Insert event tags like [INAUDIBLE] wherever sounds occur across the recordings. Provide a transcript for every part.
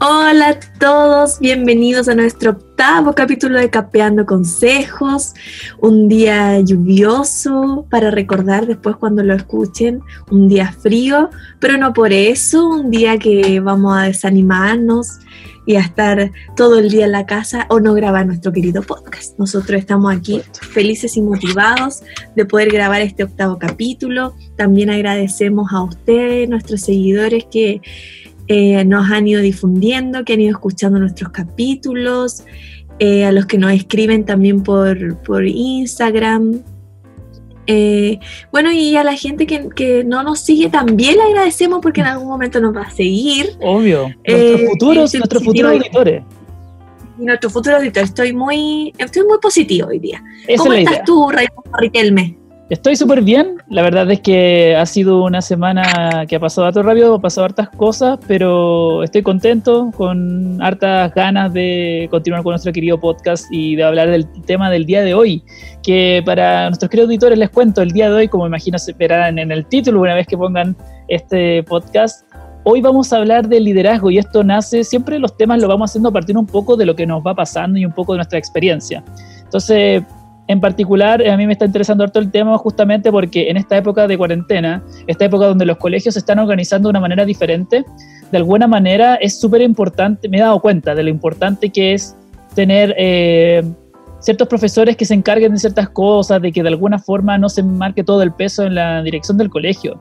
Hola a todos, bienvenidos a nuestro octavo capítulo de Capeando Consejos. Un día lluvioso para recordar después cuando lo escuchen, un día frío, pero no por eso, un día que vamos a desanimarnos y a estar todo el día en la casa o no grabar nuestro querido podcast. Nosotros estamos aquí felices y motivados de poder grabar este octavo capítulo. También agradecemos a ustedes, nuestros seguidores que eh, nos han ido difundiendo, que han ido escuchando nuestros capítulos, eh, a los que nos escriben también por, por Instagram. Eh, bueno, y a la gente que, no nos sigue también le agradecemos porque en algún momento nos va a seguir. Obvio, nuestros futuros, nuestros futuros auditores. Y nuestros futuros auditores. Estoy muy, estoy muy positivo hoy día. ¿Cómo estás tú, Raimundo Riquelme? Estoy súper bien, la verdad es que ha sido una semana que ha pasado a todo rápido, ha pasado hartas cosas, pero estoy contento, con hartas ganas de continuar con nuestro querido podcast y de hablar del tema del día de hoy, que para nuestros queridos auditores les cuento, el día de hoy, como imagino se verán en el título una vez que pongan este podcast, hoy vamos a hablar del liderazgo y esto nace, siempre los temas lo vamos haciendo a partir un poco de lo que nos va pasando y un poco de nuestra experiencia. Entonces, en particular, a mí me está interesando harto el tema justamente porque en esta época de cuarentena, esta época donde los colegios se están organizando de una manera diferente, de alguna manera es súper importante, me he dado cuenta de lo importante que es tener eh, ciertos profesores que se encarguen de ciertas cosas, de que de alguna forma no se marque todo el peso en la dirección del colegio.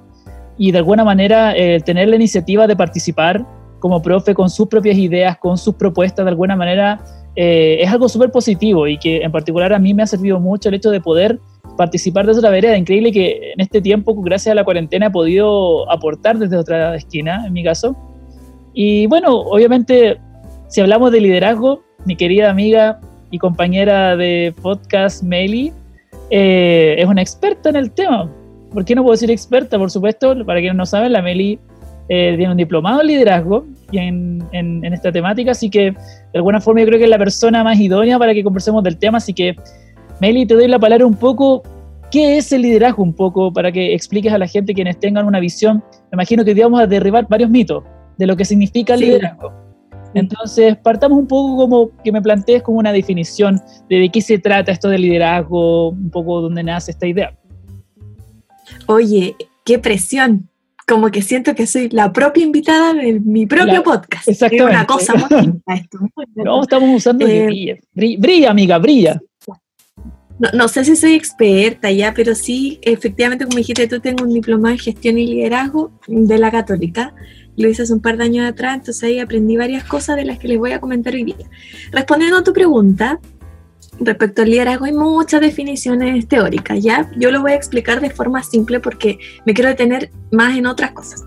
Y de alguna manera tener la iniciativa de participar como profe con sus propias ideas, con sus propuestas, de alguna manera eh, es algo súper positivo y que en particular a mí me ha servido mucho el hecho de poder participar de otra vereda. Increíble que en este tiempo, gracias a la cuarentena, he podido aportar desde otra esquina, en mi caso. Y bueno, obviamente, si hablamos de liderazgo, mi querida amiga y compañera de podcast, Meli, eh, es una experta en el tema. ¿Por qué no puedo decir experta? Por supuesto, para quienes no saben, la Meli eh, tiene un diplomado en liderazgo y en, en, esta temática, así que de alguna forma yo creo que es la persona más idónea para que conversemos del tema, así que Meli, te doy la palabra un poco, ¿qué es el liderazgo un poco para que expliques a la gente quienes tengan una visión? Me imagino que hoy vamos a derribar varios mitos de lo que significa el liderazgo. Entonces, partamos un poco como que me plantees como una definición de, de qué se trata esto del liderazgo, un poco dónde nace esta idea. Oye, qué presión como que siento que soy la propia invitada de mi propio podcast. Exactamente. Es una cosa muy [LAUGHS] linda esto. No, estamos usando eh, brilla. amiga, brilla. No, sé si soy experta ya, pero sí, efectivamente, como dijiste, tú tengo un diplomado en gestión y liderazgo de la Católica. Lo hice hace un par de años atrás, entonces ahí aprendí varias cosas de las que les voy a comentar hoy día. Respondiendo a tu pregunta, respecto al liderazgo hay muchas definiciones teóricas, ¿ya? Yo lo voy a explicar de forma simple porque me quiero detener más en otras cosas.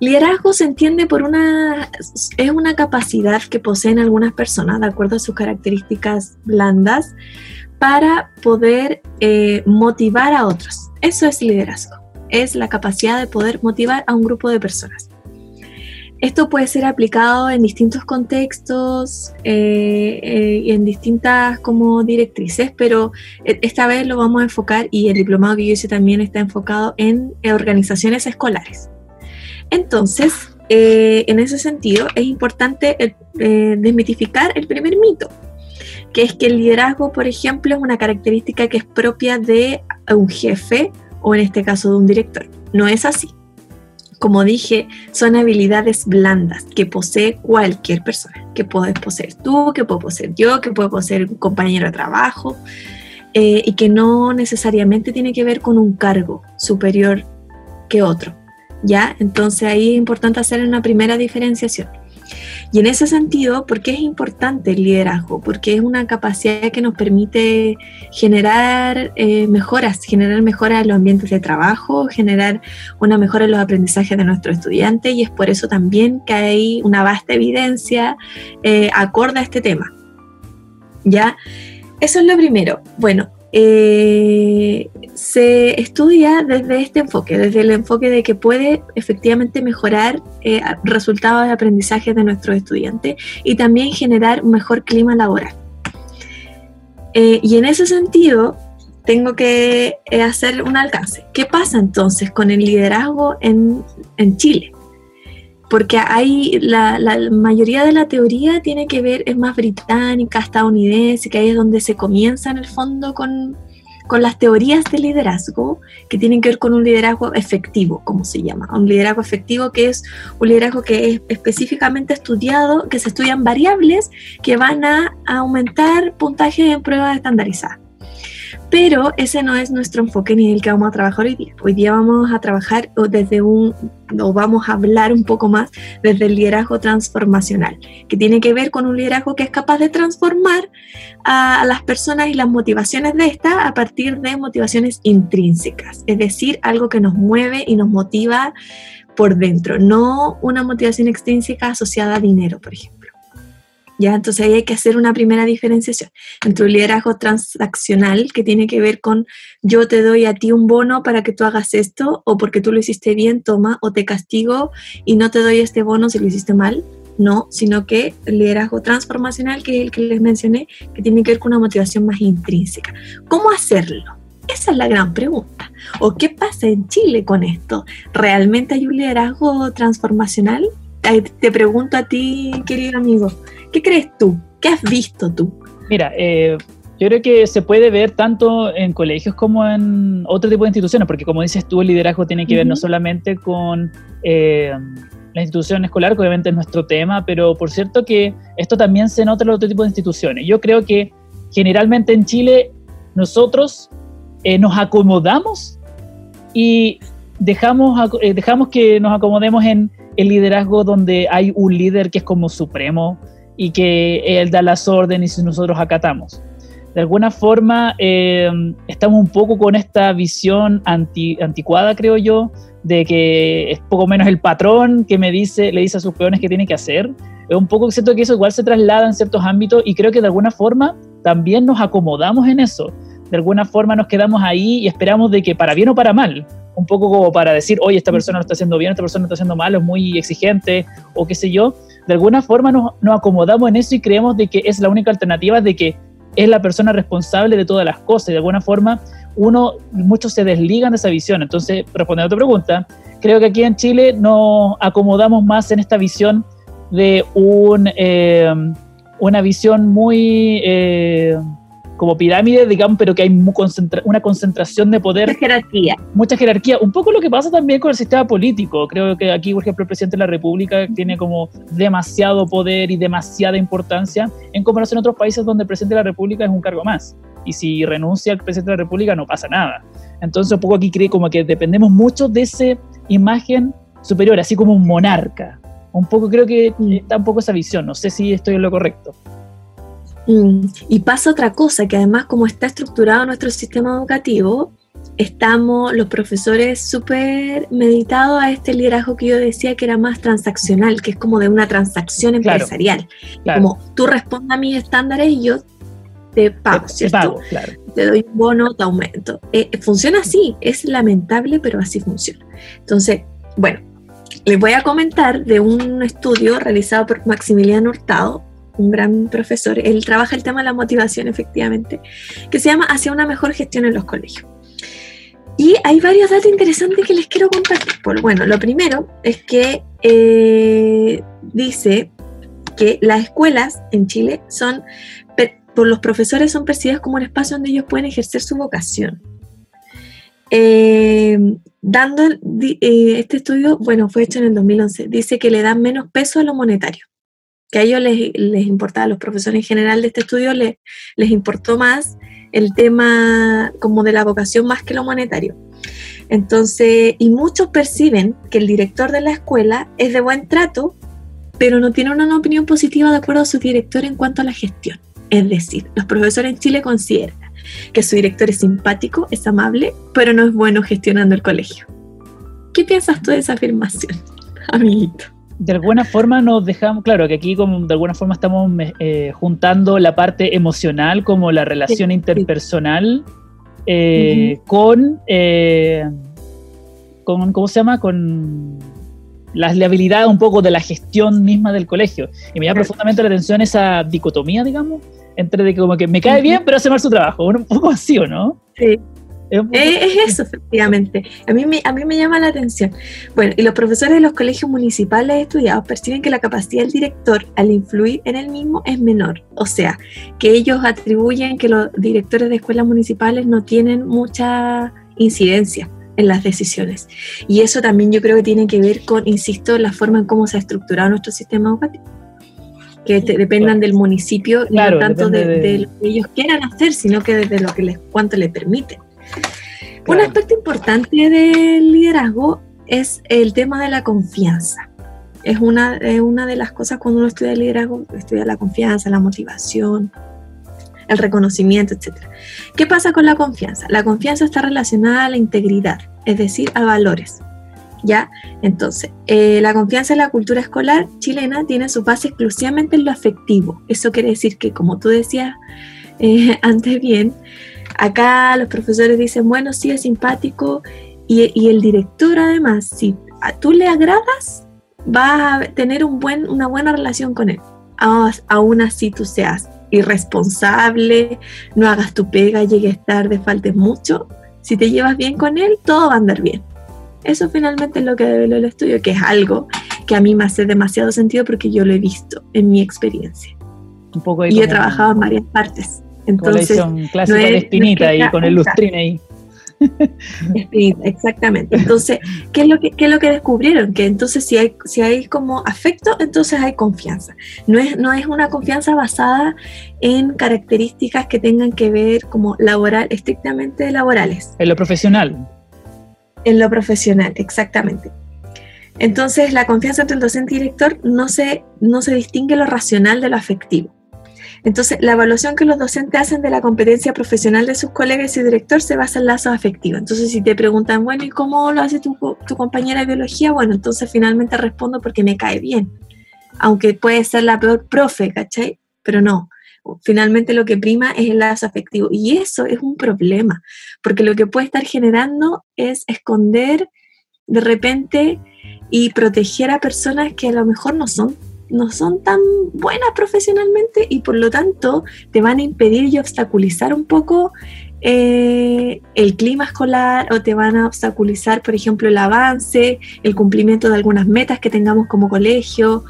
Liderazgo se entiende por una, es una capacidad que poseen algunas personas, de acuerdo a sus características blandas, para poder eh, motivar a otros. Eso es liderazgo, es la capacidad de poder motivar a un grupo de personas. Esto puede ser aplicado en distintos contextos eh, eh, y en distintas como directrices, pero e, esta vez lo vamos a enfocar y el diplomado que yo hice también está enfocado en organizaciones escolares. Entonces, eh, en ese sentido, es importante desmitificar el primer mito, que es que el liderazgo, por ejemplo, es una característica que es propia de un jefe o en este caso de un director. No es así como dije, son habilidades blandas que posee cualquier persona, que puedes poseer tú, que puedo poseer yo, que puedo poseer un compañero de trabajo, eh, y que no necesariamente tiene que ver con un cargo superior que otro. ¿Ya? Entonces ahí es importante hacer una primera diferenciación. Y en ese sentido, ¿por qué es importante el liderazgo? Porque es una capacidad que nos permite generar eh, mejoras, generar mejoras en los ambientes de trabajo, generar una mejora en los aprendizajes de nuestros estudiantes y es por eso también que hay una vasta evidencia eh, acorde a este tema. ¿Ya? Eso es lo primero. Bueno, eh, se estudia desde este enfoque, desde el enfoque de que puede efectivamente mejorar eh, resultados de aprendizaje de nuestros estudiantes y también generar un mejor clima laboral. Eh, y en ese sentido, tengo que hacer un alcance. ¿Qué pasa entonces con el liderazgo en, en Chile? Porque hay la, mayoría de la teoría tiene que ver, es más británica, estadounidense, que ahí es donde se comienza en el fondo con, con las teorías de liderazgo que tienen que ver con un liderazgo efectivo, como se llama. Un liderazgo efectivo que es un liderazgo que es específicamente estudiado, que se estudian variables que van a aumentar puntaje en pruebas estandarizadas. Pero ese no es nuestro enfoque ni el que vamos a trabajar hoy día. Hoy día vamos a trabajar desde un, o vamos a hablar un poco más desde el liderazgo transformacional, que tiene que ver con un liderazgo que es capaz de transformar a las personas y las motivaciones de esta a partir de motivaciones intrínsecas, es decir, algo que nos mueve y nos motiva por dentro, no una motivación extrínseca asociada a dinero, por ejemplo. ¿Ya? Entonces ahí hay que hacer una primera diferenciación entre un liderazgo transaccional que tiene que ver con yo te doy a ti un bono para que tú hagas esto o porque tú lo hiciste bien, toma, o te castigo y no te doy este bono si lo hiciste mal. No, sino que el liderazgo transformacional, que es el que les mencioné, que tiene que ver con una motivación más intrínseca. ¿Cómo hacerlo? Esa es la gran pregunta. ¿O qué pasa en Chile con esto? ¿Realmente hay un liderazgo transformacional? Te pregunto a ti, querido amigo, ¿Qué crees tú? ¿Qué has visto tú? Mira, eh, yo creo que se puede ver tanto en colegios como en otro tipo de instituciones, porque como dices tú, el liderazgo tiene que ver no solamente con eh, la institución escolar, que obviamente es nuestro tema, pero por cierto que esto también se nota en otro tipo de instituciones. Yo creo que generalmente en Chile nosotros eh, nos acomodamos y dejamos, dejamos que nos acomodemos en el liderazgo donde hay un líder que es como supremo, y que Él da las órdenes y nosotros acatamos. De alguna forma eh, estamos un poco con esta visión anti, anticuada, creo yo, de que es poco menos el patrón que me dice, le dice a sus peones que tiene que hacer. Es un poco siento que eso igual se traslada en ciertos ámbitos y creo que de alguna forma también nos acomodamos en eso. De alguna forma nos quedamos ahí y esperamos de que para bien o para mal, un poco como para decir, oye, esta persona lo está haciendo bien, esta persona lo está haciendo mal, es muy exigente o qué sé yo, de alguna forma nos, acomodamos en eso y creemos de que es la única alternativa, de que es la persona responsable de todas las cosas. Y de alguna forma, uno, muchos se desligan de esa visión. Entonces, respondiendo a tu pregunta, creo que aquí en Chile nos acomodamos más en esta visión de un, eh, una visión muy... Eh, como pirámide, digamos, pero que hay una concentración de poder. Mucha jerarquía. Mucha jerarquía. Un poco lo que pasa también con el sistema político. Creo que aquí, por ejemplo, el presidente de la República tiene como demasiado poder y demasiada importancia en comparación a otros países donde el presidente de la República es un cargo más. Y si renuncia el presidente de la República no pasa nada. Entonces, un poco aquí cree como que dependemos mucho de esa imagen superior, así como un monarca. Un poco creo que está un poco esa visión. No sé si estoy en lo correcto. Mm, y pasa otra cosa, que además como está estructurado nuestro sistema educativo, estamos los profesores súper meditados a este liderazgo que yo decía que era más transaccional, que es como de una transacción empresarial. Como tú respondes a mis estándares y yo te pago, te, ¿cierto? Te, doy un bono, te aumento. Eh, funciona así, es lamentable, pero así funciona. Entonces, bueno, les voy a comentar de un estudio realizado por Maximiliano Hurtado un gran profesor, él trabaja el tema de la motivación efectivamente, que se llama Hacia una mejor gestión en los colegios. Y hay varios datos interesantes que les quiero compartir. bueno, lo primero es que eh, dice que las escuelas en Chile son, por los profesores son percibidas como un espacio donde ellos pueden ejercer su vocación. Eh, dando eh, este estudio, bueno, fue hecho en el 2011, dice que le dan menos peso a lo monetario que a ellos les, les importaba, a los profesores en general de este estudio les, les importó más el tema como de la vocación más que lo monetario. Entonces, y muchos perciben que el director de la escuela es de buen trato, pero no tiene una opinión positiva de acuerdo a su director en cuanto a la gestión. Es decir, los profesores en Chile consideran que su director es simpático, es amable, pero no es bueno gestionando el colegio. ¿Qué piensas tú de esa afirmación, [LAUGHS] amiguito? De alguna forma nos dejamos, claro, que aquí como de alguna forma estamos eh, juntando la parte emocional como la relación interpersonal eh, con, eh, con, ¿cómo se llama? Con la, habilidad un poco de la gestión misma del colegio. Y me llama profundamente la atención esa dicotomía, digamos, entre de que como que me cae bien, pero hace mal su trabajo, un poco así, ¿o no? Sí, Es, eso, efectivamente. A mí, me, a mí me llama la atención. Bueno, y los profesores de los colegios municipales estudiados perciben que la capacidad del director al influir en el mismo es menor. O sea, que ellos atribuyen que los directores de escuelas municipales no tienen mucha incidencia en las decisiones. Y eso también yo creo que tiene que ver con, insisto, la forma en cómo se ha estructurado nuestro sistema educativo. Que dependan del municipio, no tanto de, lo que ellos quieran hacer, sino que desde lo que les, cuánto les permiten. Un aspecto importante del liderazgo es el tema de la confianza. Es una, es una de las cosas cuando uno estudia liderazgo, estudia la confianza, la motivación, el reconocimiento, etc. ¿Qué pasa con la confianza? La confianza está relacionada a la integridad, es decir, a valores. ¿Ya? Entonces, eh, la confianza en la cultura escolar chilena tiene su base exclusivamente en lo afectivo. Eso quiere decir que, como tú decías eh, [LAUGHS] antes bien, acá los profesores dicen, bueno, sí es simpático y, el director además, si a tú le agradas, va a tener un buen, una buena relación con él. Aún así tú seas irresponsable, no hagas tu pega, llegues tarde, faltes mucho. Si te llevas bien con él, todo va a andar bien. Eso finalmente es lo que debe el estudio, que es algo que a mí me hace demasiado sentido porque yo lo he visto en mi experiencia. Un poco y he trabajado en varias partes. Entonces, clásica de espinita y con el lustrín ahí. [LAUGHS] Exactamente. Entonces, ¿qué es, lo que, ¿qué es lo que descubrieron? Que entonces si hay, si hay como afecto, entonces hay confianza. No es, no es una confianza basada en características que tengan que ver como laboral, estrictamente laborales. En lo profesional. En lo profesional, exactamente. Entonces, la confianza entre el docente y director no se, no se distingue lo racional de lo afectivo. Entonces, la evaluación que los docentes hacen de la competencia profesional de sus colegas y director se basa en lazos afectivos. Entonces, si te preguntan, bueno, ¿y cómo lo hace tu, compañera de biología? Bueno, entonces finalmente respondo porque me cae bien. Aunque puede ser la peor profe, ¿cachai? Pero no. Finalmente lo que prima es el lazo afectivo. Y eso es un problema, porque lo que puede estar generando es esconder de repente y proteger a personas que a lo mejor no son no son tan buenas profesionalmente y por lo tanto te van a impedir y obstaculizar un poco eh, el clima escolar o te van a obstaculizar, por ejemplo, el avance, el cumplimiento de algunas metas que tengamos como colegio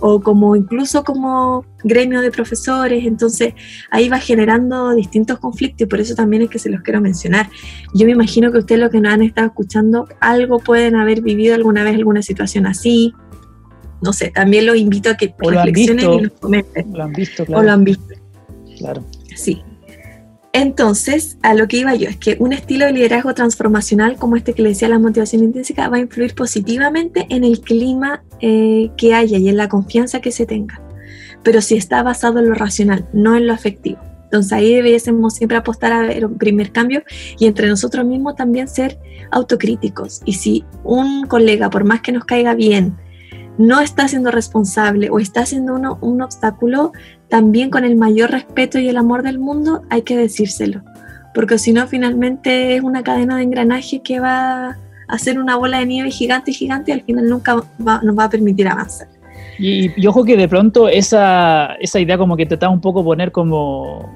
o como incluso como gremio de profesores, entonces ahí va generando distintos conflictos y por eso también es que se los quiero mencionar. Yo me imagino que ustedes lo que nos han estado escuchando, algo pueden haber vivido alguna vez alguna situación así, no sé, también los invito a que reflexionen y nos comenten. Lo han visto, claro. O lo han visto. Claro. Sí. Entonces, a lo que iba yo, es que un estilo de liderazgo transformacional como este que le decía la motivación intrínseca va a influir positivamente en el clima eh, que haya y en la confianza que se tenga. Pero si está basado en lo racional, no en lo afectivo. Entonces ahí debiésemos siempre apostar a ver un primer cambio y entre nosotros mismos también ser autocríticos. Y si un colega, por más que nos caiga bien, no está siendo responsable o está siendo uno, un obstáculo, también con el mayor respeto y el amor del mundo hay que decírselo, porque si no finalmente es una cadena de engranaje que va a hacer una bola de nieve gigante y gigante y al final nunca nos va a permitir avanzar. Y, ojo que de pronto esa, esa idea como que trata un poco poner como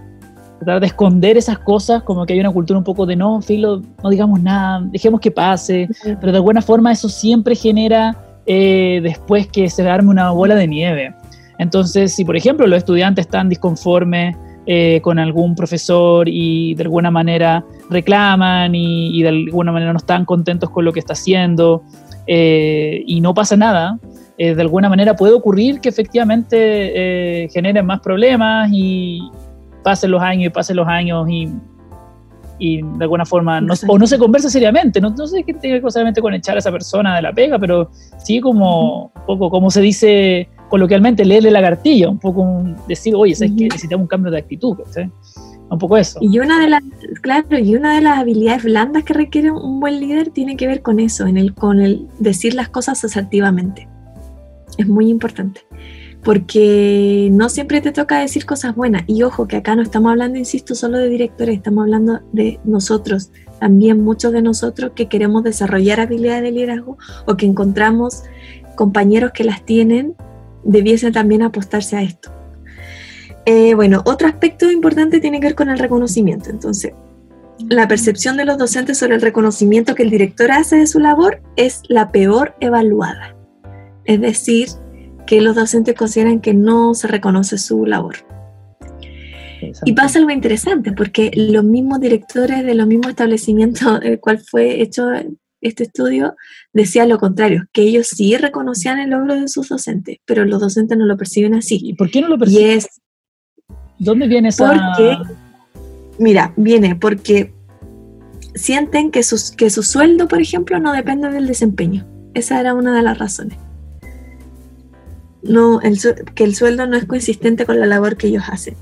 tratar de esconder esas cosas, como que hay una cultura un poco de no, filo, no digamos nada, dejemos que pase, pero de alguna forma eso siempre genera eh, después que se arme una bola de nieve. Entonces, si por ejemplo los estudiantes están disconformes eh, con algún profesor y de alguna manera reclaman y, de alguna manera no están contentos con lo que está haciendo eh, y no pasa nada, de alguna manera puede ocurrir que efectivamente generen más problemas y pasen los años y pasen los años y y de alguna forma no, o no se conversa seriamente, no, no sé qué tiene que ver seriamente con echar a esa persona de la pega, pero sí como un poco, como se dice coloquialmente, leerle la cartilla, un poco decir, oye, ¿sabes que necesitamos un cambio de actitud? Un poco eso. Y una de las, claro, y una de las habilidades blandas que requiere un buen líder tiene que ver con eso, en el, con el decir las cosas asertivamente. Es muy importante porque no siempre te toca decir cosas buenas. Y ojo, que acá no estamos hablando, insisto, solo de directores, estamos hablando de nosotros, también muchos de nosotros que queremos desarrollar habilidades de liderazgo o que encontramos compañeros que las tienen, debiesen también apostarse a esto. Eh, bueno, otro aspecto importante tiene que ver con el reconocimiento. Entonces, la percepción de los docentes sobre el reconocimiento que el director hace de su labor es la peor evaluada. Es decir, que los docentes consideran que no se reconoce su labor. Y pasa algo interesante, porque los mismos directores de los mismos establecimientos del cual fue hecho este estudio decían lo contrario, que ellos sí reconocían el logro de sus docentes, pero los docentes no lo perciben así. ¿Y por qué no lo perciben? ¿Dónde viene esa...? Porque, mira, viene porque sienten que, sus, que su sueldo, por ejemplo, no depende del desempeño. Esa era una de las razones. No, que el sueldo no es consistente con la labor que ellos hacen.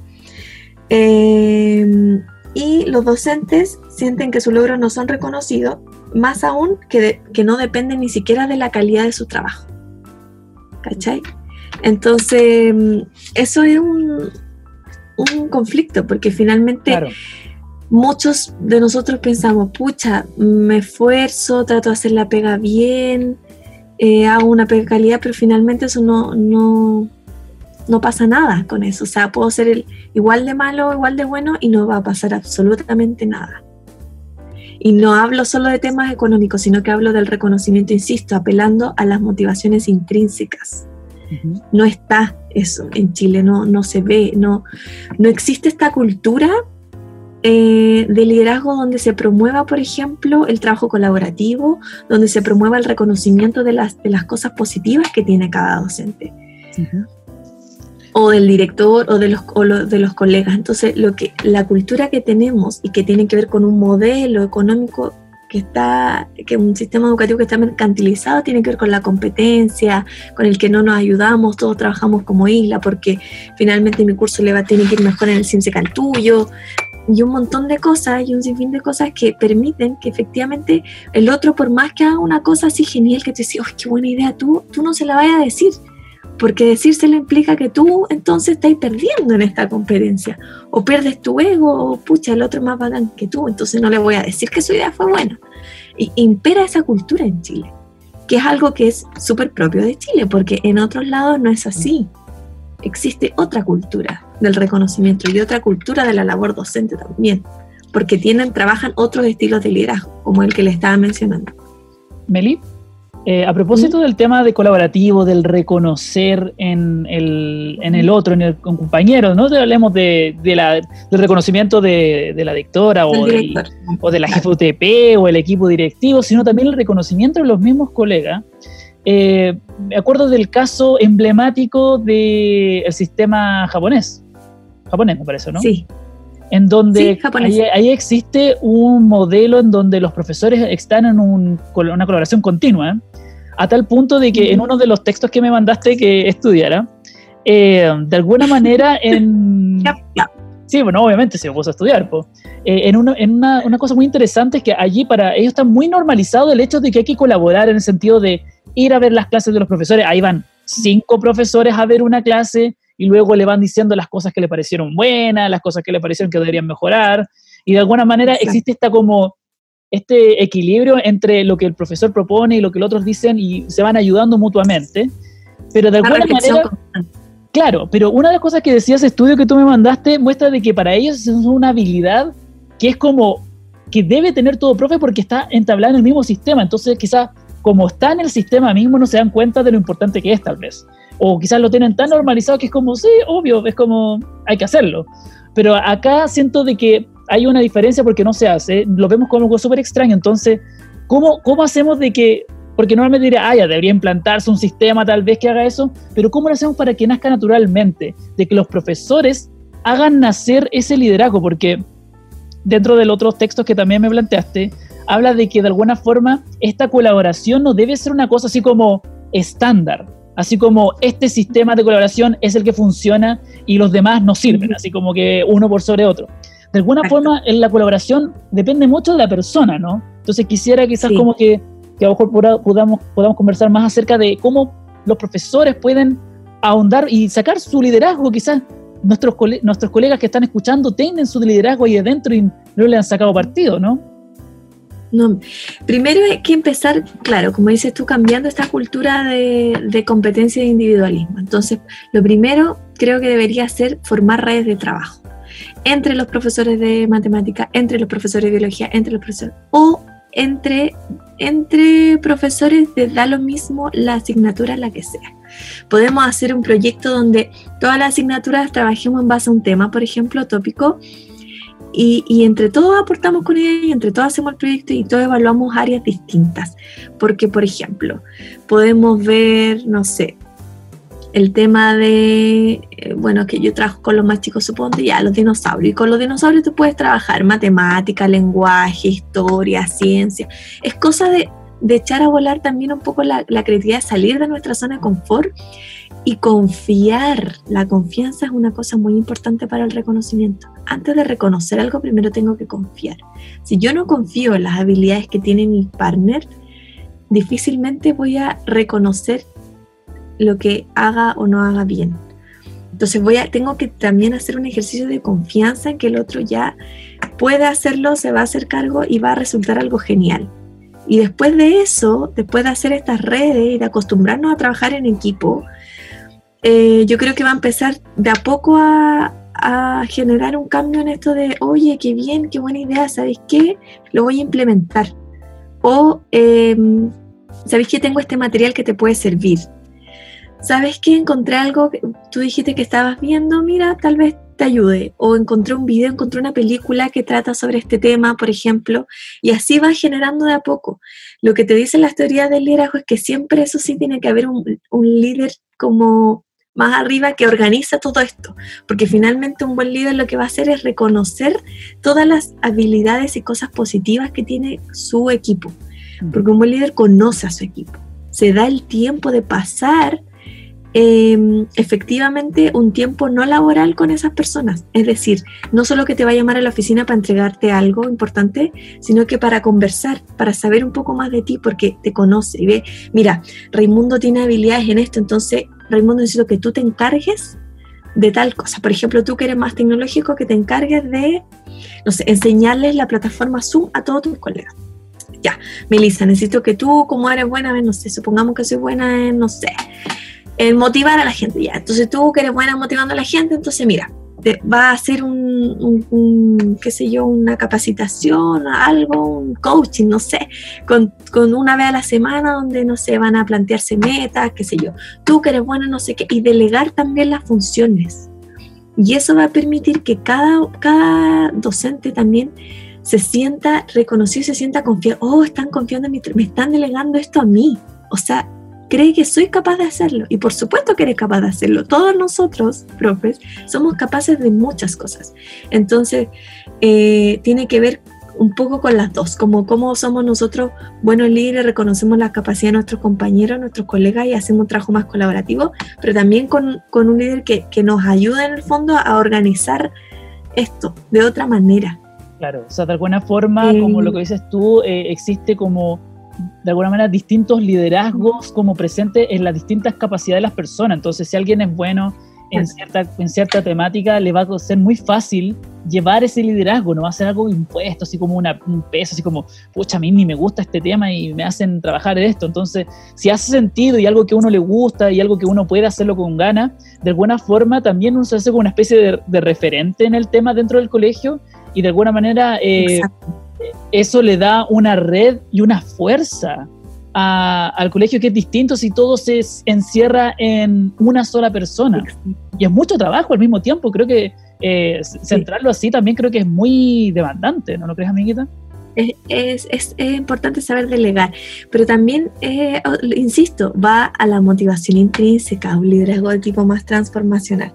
Em, y los docentes sienten que sus logros no son reconocidos, más aún que, que no dependen ni siquiera de la calidad de su trabajo. ¿Cachai? Entonces, eso es un, un conflicto, porque finalmente muchos de nosotros pensamos, pucha, me esfuerzo, trato de hacer la pega bien, eh, hago una pega calidad, pero finalmente eso no, no, no pasa nada con eso. O sea, puedo ser el, igual de malo, igual de bueno y no va a pasar absolutamente nada. Y no hablo solo de temas económicos, sino que hablo del reconocimiento, insisto, apelando a las motivaciones intrínsecas. No está eso en Chile, no, no se ve, no, no existe esta cultura eh, de liderazgo donde se promueva, por ejemplo, el trabajo colaborativo, donde se promueva el reconocimiento de las, de las cosas positivas que tiene cada docente. O del director o de los, de los colegas. Entonces, lo que, la cultura que tenemos y que tiene que ver con un modelo económico que está, que un sistema educativo que está mercantilizado tiene que ver con la competencia, con el que no nos ayudamos, todos trabajamos como isla, porque finalmente mi curso le va a tener que ir mejor en el CINSE que al tuyo, y un montón de cosas y un sinfín de cosas que permiten que efectivamente el otro, por más que haga una cosa así genial que te dice, ¡ay, qué buena idea! Tú, tú no se la vayas a decir, porque decírselo implica que tú entonces estás perdiendo en esta competencia, o pierdes tu ego, o pucha, el otro es más bacán que tú, entonces no le voy a decir que su idea fue buena. Y impera esa cultura en Chile, que es algo que es súper propio de Chile, porque en otros lados no es así. Existe otra cultura del reconocimiento y otra cultura de la labor docente también, porque tienen, trabajan otros estilos de liderazgo, como el que le estaba mencionando. Meli, eh, a propósito del tema de colaborativo, del reconocer en el, en el otro, en el compañero, no hablemos de, la, del reconocimiento de, la dictora o, o, de la jefa UTP o el equipo directivo, sino también el reconocimiento de los mismos colegas. Eh, me acuerdo del caso emblemático del sistema japonés. Japonés, me parece, ¿no? Sí, en donde ahí, existe un modelo en donde los profesores están en una colaboración continua, a tal punto de que en uno de los textos que me mandaste que estudiara, eh, de alguna [LAUGHS] manera en... Sí, bueno, obviamente se puso a estudiar. Eh, en, en una, una, cosa muy interesante es que allí para ellos está muy normalizado el hecho de que hay que colaborar en el sentido de ir a ver las clases de los profesores. Ahí van cinco profesores a ver una clase, y luego le van diciendo las cosas que le parecieron buenas, las cosas que le parecieron que deberían mejorar, y de alguna manera existe esta como este equilibrio entre lo que el profesor propone y lo que los otros dicen y se van ayudando mutuamente, pero de alguna manera... Claro, pero una de las cosas que decía ese estudio que tú me mandaste muestra de que para ellos es una habilidad que es como que debe tener todo profe porque está entablado en el mismo sistema, entonces quizás como está en el sistema mismo no se dan cuenta de lo importante que es tal vez o quizás lo tienen tan normalizado que es como, sí, obvio, es como, hay que hacerlo. Pero acá siento de que hay una diferencia porque no se hace, lo vemos como algo súper extraño, entonces, ¿cómo, ¿cómo hacemos de que, porque normalmente diría, ah, ya debería implantarse un sistema tal vez que haga eso, pero ¿cómo lo hacemos para que nazca naturalmente? De que los profesores hagan nacer ese liderazgo, porque dentro de los otros textos que también me planteaste, habla de que de alguna forma esta colaboración no debe ser una cosa así como estándar, así como este sistema de colaboración es el que funciona y los demás no sirven, así como que uno por sobre otro. De alguna forma, en la colaboración depende mucho de la persona, ¿no? Entonces quisiera quizás como que, que a lo mejor podamos, podamos conversar más acerca de cómo los profesores pueden ahondar y sacar su liderazgo, quizás nuestros, nuestros colegas que están escuchando tienen su liderazgo ahí adentro y no le han sacado partido, ¿no? No, primero hay que empezar, claro, como dices tú, cambiando esta cultura de, competencia e individualismo. Entonces, lo primero creo que debería ser formar redes de trabajo. entre los profesores de matemática, entre los profesores de biología, entre los profesores, o entre, entre profesores de da lo mismo la asignatura la que sea. Podemos hacer un proyecto donde todas las asignaturas trabajemos en base a un tema, por ejemplo, tópico, y, entre todos aportamos con ella y entre todos hacemos el proyecto y todos evaluamos áreas distintas. Porque, por ejemplo, podemos ver, no sé, el tema de, eh, bueno, que yo trabajo con los más chicos, supongo, ya, los dinosaurios. Y con los dinosaurios tú puedes trabajar matemática, lenguaje, historia, ciencia. Es cosa de, echar a volar también un poco la, la creatividad, salir de nuestra zona de confort y confiar. La confianza es una cosa muy importante para el reconocimiento. Antes de reconocer algo, primero tengo que confiar. Si yo no confío en las habilidades que tiene mi partner, difícilmente voy a reconocer lo que haga o no haga bien. Entonces voy a, tengo que también hacer un ejercicio de confianza en que el otro ya puede hacerlo, se va a hacer cargo y va a resultar algo genial. Y después de eso, después de hacer estas redes y de acostumbrarnos a trabajar en equipo, eh, yo creo que va a empezar de a poco a, generar un cambio en esto de, oye, qué bien, qué buena idea, ¿sabéis qué? Lo voy a implementar. O, em, ¿sabéis que tengo este material que te puede servir? ¿Sabes qué? Encontré algo que tú dijiste que estabas viendo, mira, tal vez te ayude. O encontré un video, encontré una película que trata sobre este tema, por ejemplo, y así va generando de a poco. Lo que te dice la teoría del liderazgo es que siempre eso sí tiene que haber un líder como más arriba que organiza todo esto, porque finalmente un buen líder lo que va a hacer es reconocer todas las habilidades y cosas positivas que tiene su equipo, porque un buen líder conoce a su equipo, se da el tiempo de pasar Em, efectivamente un tiempo no laboral con esas personas. Es decir, no solo que te va a llamar a la oficina para entregarte algo importante, sino que para conversar, para saber un poco más de ti, porque te conoce y ve, mira, Raimundo tiene habilidades en esto, entonces Raimundo necesito que tú te encargues de tal cosa. Por ejemplo, tú que eres más tecnológico, que te encargues de, no sé, enseñarles la plataforma Zoom a todos tus colegas. Ya, Melissa, necesito que tú, como eres buena, no sé, supongamos que soy buena en, no sé, motivar a la gente ya. Entonces tú que eres buena motivando a la gente, entonces mira, te, va a hacer un, qué sé yo, una capacitación, algo, un coaching, no sé, con, con, una vez a la semana donde, no sé, van a plantearse metas, qué sé yo. Tú que eres buena, no sé qué, y delegar también las funciones. Y eso va a permitir que cada, cada docente también se sienta reconocido, se sienta confiado. Oh, están confiando en mí, me están delegando esto a mí. O sea, cree que soy capaz de hacerlo. Y por supuesto que eres capaz de hacerlo. Todos nosotros, profes, somos capaces de muchas cosas. Entonces, eh, tiene que ver un poco con las dos, como cómo somos nosotros buenos líderes, reconocemos la capacidad de nuestros compañeros, nuestros colegas y hacemos un trabajo más colaborativo, pero también con, con un líder que, que, nos ayuda en el fondo a organizar esto de otra manera. Claro, o sea, de alguna forma, como lo que dices tú, eh, existe como de alguna manera distintos liderazgos como presentes en las distintas capacidades de las personas. Entonces, si alguien es bueno en cierta, en cierta temática, le va a ser muy fácil llevar ese liderazgo, no va a ser algo impuesto, así como una, un peso, así como, pucha, a mí ni me gusta este tema y me hacen trabajar en esto. Entonces, si hace sentido y algo que a uno le gusta y algo que uno puede hacerlo con ganas, de alguna forma también uno se hace como una especie de, de referente en el tema dentro del colegio y de alguna manera eh, eso le da una red y una fuerza al colegio que es distinto si todo se encierra en una sola persona. Y es mucho trabajo al mismo tiempo. Creo que eh, centrarlo así también creo que es muy demandante, ¿no lo crees, amiguita? Es, es, es, importante saber delegar, pero también, eh, insisto, va a la motivación intrínseca, un liderazgo de tipo más transformacional.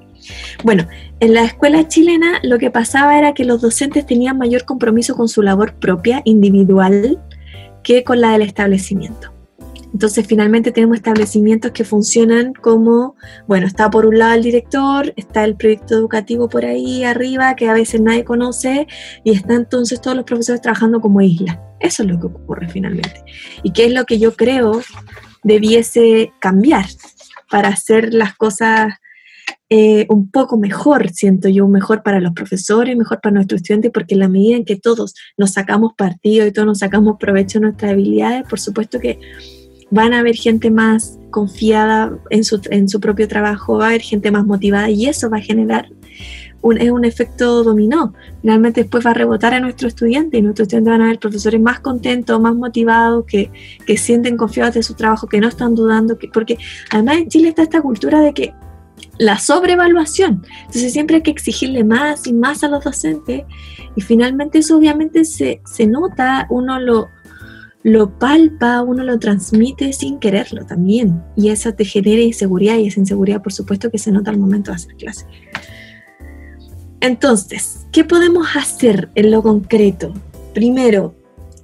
Bueno, en la escuela chilena lo que pasaba era que los docentes tenían mayor compromiso con su labor propia, individual, que con la del establecimiento. Entonces, finalmente tenemos establecimientos que funcionan como, bueno, está por un lado el director, está el proyecto educativo por ahí arriba, que a veces nadie conoce, y están entonces todos los profesores trabajando como isla. Eso es lo que ocurre finalmente. ¿Y qué es lo que yo creo debiese cambiar para hacer las cosas eh, un poco mejor, siento yo, mejor para los profesores, mejor para nuestros estudiantes, porque en la medida en que todos nos sacamos partido y todos nos sacamos provecho de nuestras habilidades, por supuesto que van a haber gente más confiada en su, en su propio trabajo, va a haber gente más motivada y eso va a generar un, es un efecto dominó. Finalmente después va a rebotar a nuestro estudiante y nuestros estudiantes van a ver profesores más contentos, más motivados, que, que sienten confiados de su trabajo, que no están dudando, que, porque además en Chile está esta cultura de que la sobrevaluación. Entonces siempre hay que exigirle más y más a los docentes y finalmente eso obviamente se, se nota, uno lo, lo palpa, uno lo transmite sin quererlo también. Y eso te genera inseguridad y esa inseguridad por supuesto que se nota al momento de hacer clase. Entonces, ¿qué podemos hacer en lo concreto? Primero,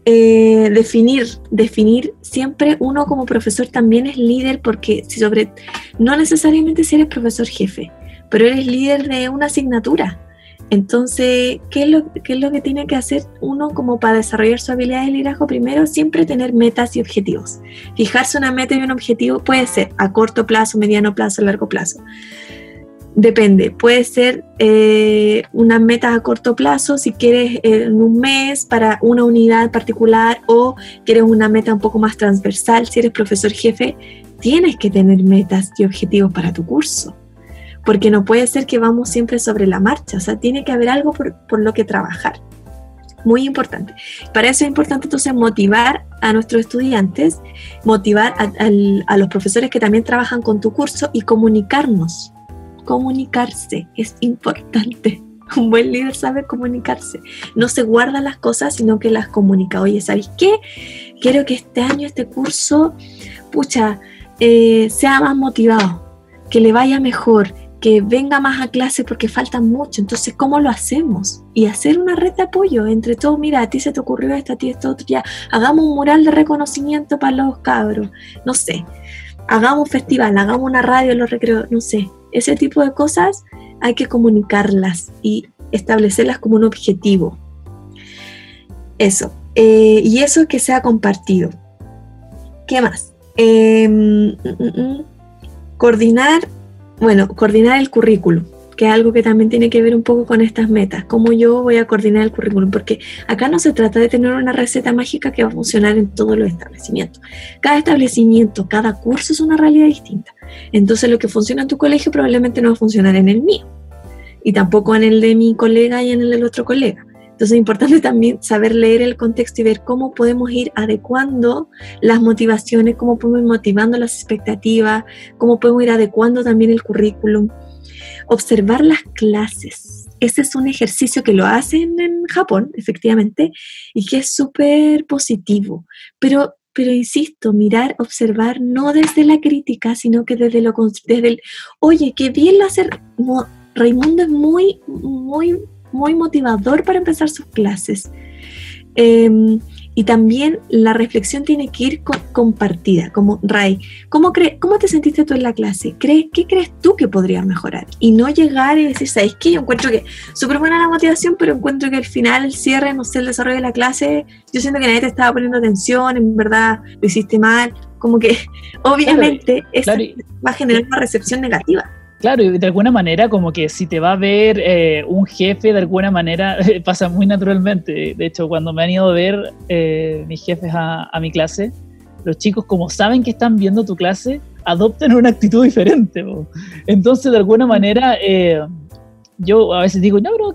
eh, definir, definir siempre uno como profesor también es líder porque si sobre, no necesariamente si eres profesor jefe, pero eres líder de una asignatura. Entonces, ¿qué es, lo, es lo que tiene que hacer uno como para desarrollar su habilidad de liderazgo? Primero, siempre tener metas y objetivos. Fijarse una meta y un objetivo puede ser a corto plazo, mediano plazo, largo plazo. Depende, puede ser eh, una meta a corto plazo si quieres en un mes para una unidad particular o quieres una meta un poco más transversal. Si eres profesor jefe, tienes que tener metas y objetivos para tu curso porque no puede ser que vamos siempre sobre la marcha, o sea, tiene que haber algo por, lo que trabajar. Muy importante. Para eso es importante entonces motivar a nuestros estudiantes, motivar a, los profesores que también trabajan con tu curso y comunicarnos. Comunicarse es importante. [LAUGHS] Un buen líder sabe comunicarse. No se guarda las cosas, sino que las comunica. Oye, ¿sabes qué? Quiero que este año, este curso, pucha, eh, sea más motivado, que le vaya mejor, que venga más a clase porque falta mucho. Entonces, ¿cómo lo hacemos? Y hacer una red de apoyo entre todos. Mira, a ti se te ocurrió esto, a ti esto, otro. Ya, hagamos un mural de reconocimiento para los cabros. No sé. Hagamos un festival, hagamos una radio en los recreos. No sé. Ese tipo de cosas hay que comunicarlas y establecerlas como un objetivo. Eso. Eh, y eso que sea compartido. ¿Qué más? Em, mm, mm, mm. coordinar bueno, coordinar el currículum, que es algo que también tiene que ver un poco con estas metas, cómo yo voy a coordinar el currículum, porque acá no se trata de tener una receta mágica que va a funcionar en todos los establecimientos. Cada establecimiento, cada curso es una realidad distinta. Entonces lo que funciona en tu colegio probablemente no va a funcionar en el mío, y tampoco en el de mi colega y en el del otro colega. Entonces es importante [LAUGHS] también saber leer el contexto y ver cómo podemos ir adecuando las motivaciones, cómo podemos ir motivando las expectativas, cómo podemos ir adecuando también el currículum. Observar las clases. Ese es un ejercicio que lo hacen en Japón, efectivamente, y que es súper positivo. Pero pero insisto, mirar, observar no desde la crítica, sino que desde lo desde el, oye, qué bien lo hace Raimundo es muy, muy muy motivador para empezar sus clases. Em, y también la reflexión tiene que ir compartida, como Ray, ¿cómo, ¿cómo te sentiste tú en la clase? ¿Crees, ¿Qué crees tú que podría mejorar? Y no llegar y decir, ¿sabes qué? Yo encuentro que súper buena la motivación, pero encuentro que al final, el cierre, no sé, el desarrollo de la clase, yo siento que nadie te estaba poniendo atención, en verdad lo hiciste mal, como que [LAUGHS] obviamente eso va a generar una recepción negativa. Claro, y de alguna manera, como que si te va a ver eh, un jefe, de alguna manera [LAUGHS] pasa muy naturalmente. De hecho, cuando me han ido a ver eh, mis jefes a, mi clase, los chicos, como saben que están viendo tu clase, adoptan una actitud diferente. Entonces, de alguna manera, eh, yo a veces digo, no, pero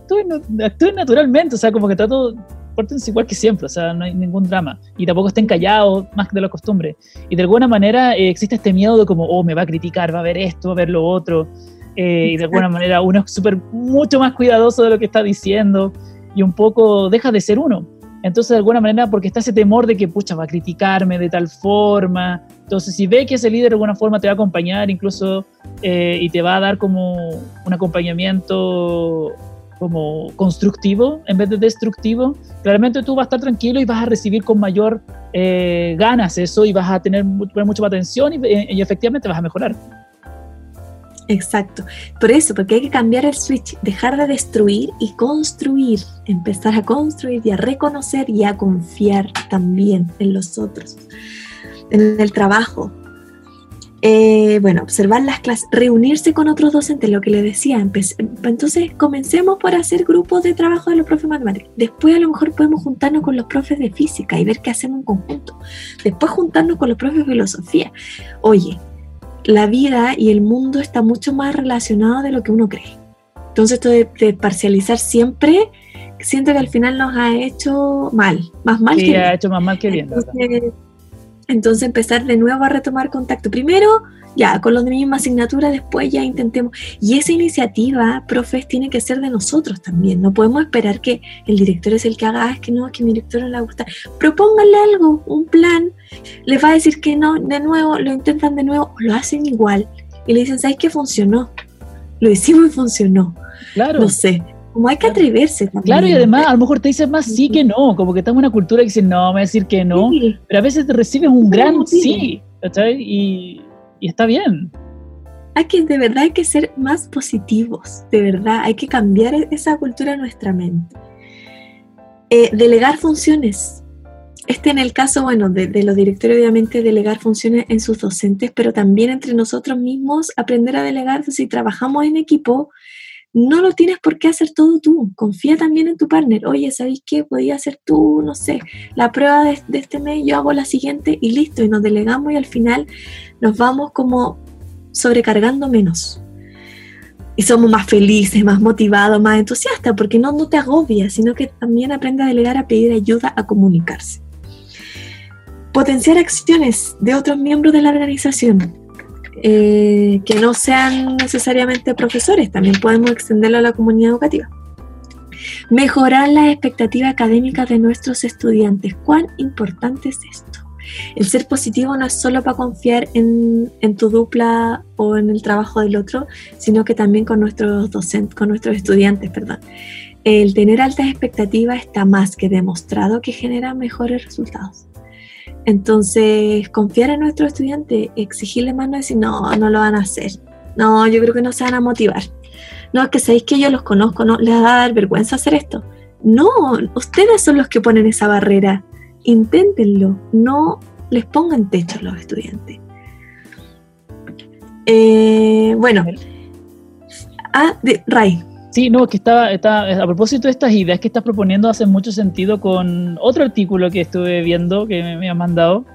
actúen, naturalmente, o sea, como que trato pórtense igual que siempre, o sea, no hay ningún drama. Y tampoco estén callados más de la costumbre. Y de alguna manera eh, existe este miedo de como, oh, me va a criticar, va a ver esto, va a ver lo otro. Eh, y de alguna [LAUGHS] manera uno es súper, mucho más cuidadoso de lo que está diciendo y un poco deja de ser uno. Entonces, de alguna manera, porque está ese temor de que, pucha, va a criticarme de tal forma. Entonces, si ve que ese líder de alguna forma te va a acompañar incluso eh, y te va a dar como un acompañamiento como constructivo en vez de destructivo, claramente tú vas a estar tranquilo y vas a recibir con mayor eh, ganas eso y vas a tener mucha más atención y, y, efectivamente vas a mejorar. Exacto. Por eso, porque hay que cambiar el switch, dejar de destruir y construir, empezar a construir y a reconocer y a confiar también en los otros, en el trabajo, eh, bueno, observar las clases, reunirse con otros docentes, lo que le decía. Entonces, comencemos por hacer grupos de trabajo de los profes de matemáticas. Después, a lo mejor, podemos juntarnos con los profes de física y ver qué hacemos en conjunto. Después, juntarnos con los profes de filosofía. Oye, la vida y el mundo está mucho más relacionado de lo que uno cree. Entonces esto de, parcializar siempre, siento que al final nos ha hecho mal, más mal que bien. ha hecho más mal que bien. Entonces, empezar de nuevo a retomar contacto. Primero, ya, con los de misma asignatura, después ya intentemos. Y esa iniciativa, profes, tiene que ser de nosotros también. No podemos esperar que el director es el que haga, ah, es que no, es que mi director no le gusta. Propónganle algo, un plan. Les va a decir que no, de nuevo, lo intentan de nuevo, lo hacen igual. Y le dicen, ¿sabes qué funcionó? Lo hicimos y funcionó. Claro. No sé. Como hay que atreverse también. Claro, y además a lo mejor te dicen más sí que no, como que estamos en una cultura que dice no, me va a decir que no, pero a veces te recibes un gran sí, ¿cachai? Y, y está bien. Hay que, de verdad, hay que ser más positivos, de verdad, hay que cambiar e-, esa cultura en nuestra mente. Eh, delegar funciones. Este en el caso, bueno, de, de, los directores, obviamente, delegar funciones en sus docentes, pero también entre nosotros mismos aprender a delegar. Si trabajamos en equipo, no lo tienes por qué hacer todo tú. Confía también en tu partner. Oye, ¿sabéis qué? Podía hacer tú, no sé, la prueba de, este mes, yo hago la siguiente y listo. Y nos delegamos y al final nos vamos como sobrecargando menos. Y somos más felices, más motivados, más entusiastas, porque no, no te agobia, sino que también aprende a delegar, a pedir ayuda, a comunicarse. Potenciar acciones de otros miembros de la organización eh, que no sean necesariamente profesores, también podemos extenderlo a la comunidad educativa. Mejorar las expectativas académicas de nuestros estudiantes. ¿Cuán importante es esto? El ser positivo no es solo para confiar en, en, tu dupla o en el trabajo del otro, sino que también con nuestros docentes, con nuestros estudiantes, perdón. El tener altas expectativas está más que demostrado que genera mejores resultados. Entonces, confiar en nuestros estudiantes, exigirle más, no decir, no, no lo van a hacer. No, yo creo que no se van a motivar. No, es que sabéis que yo los conozco, no, les va a dar vergüenza hacer esto. No, ustedes son los que ponen esa barrera. Inténtenlo, no les pongan techo a los estudiantes. Eh, bueno, ah, de, Ray. Sí, no, que estaba, a propósito de estas ideas que estás proponiendo, hace mucho sentido con otro artículo que estuve viendo, que me, me han mandado,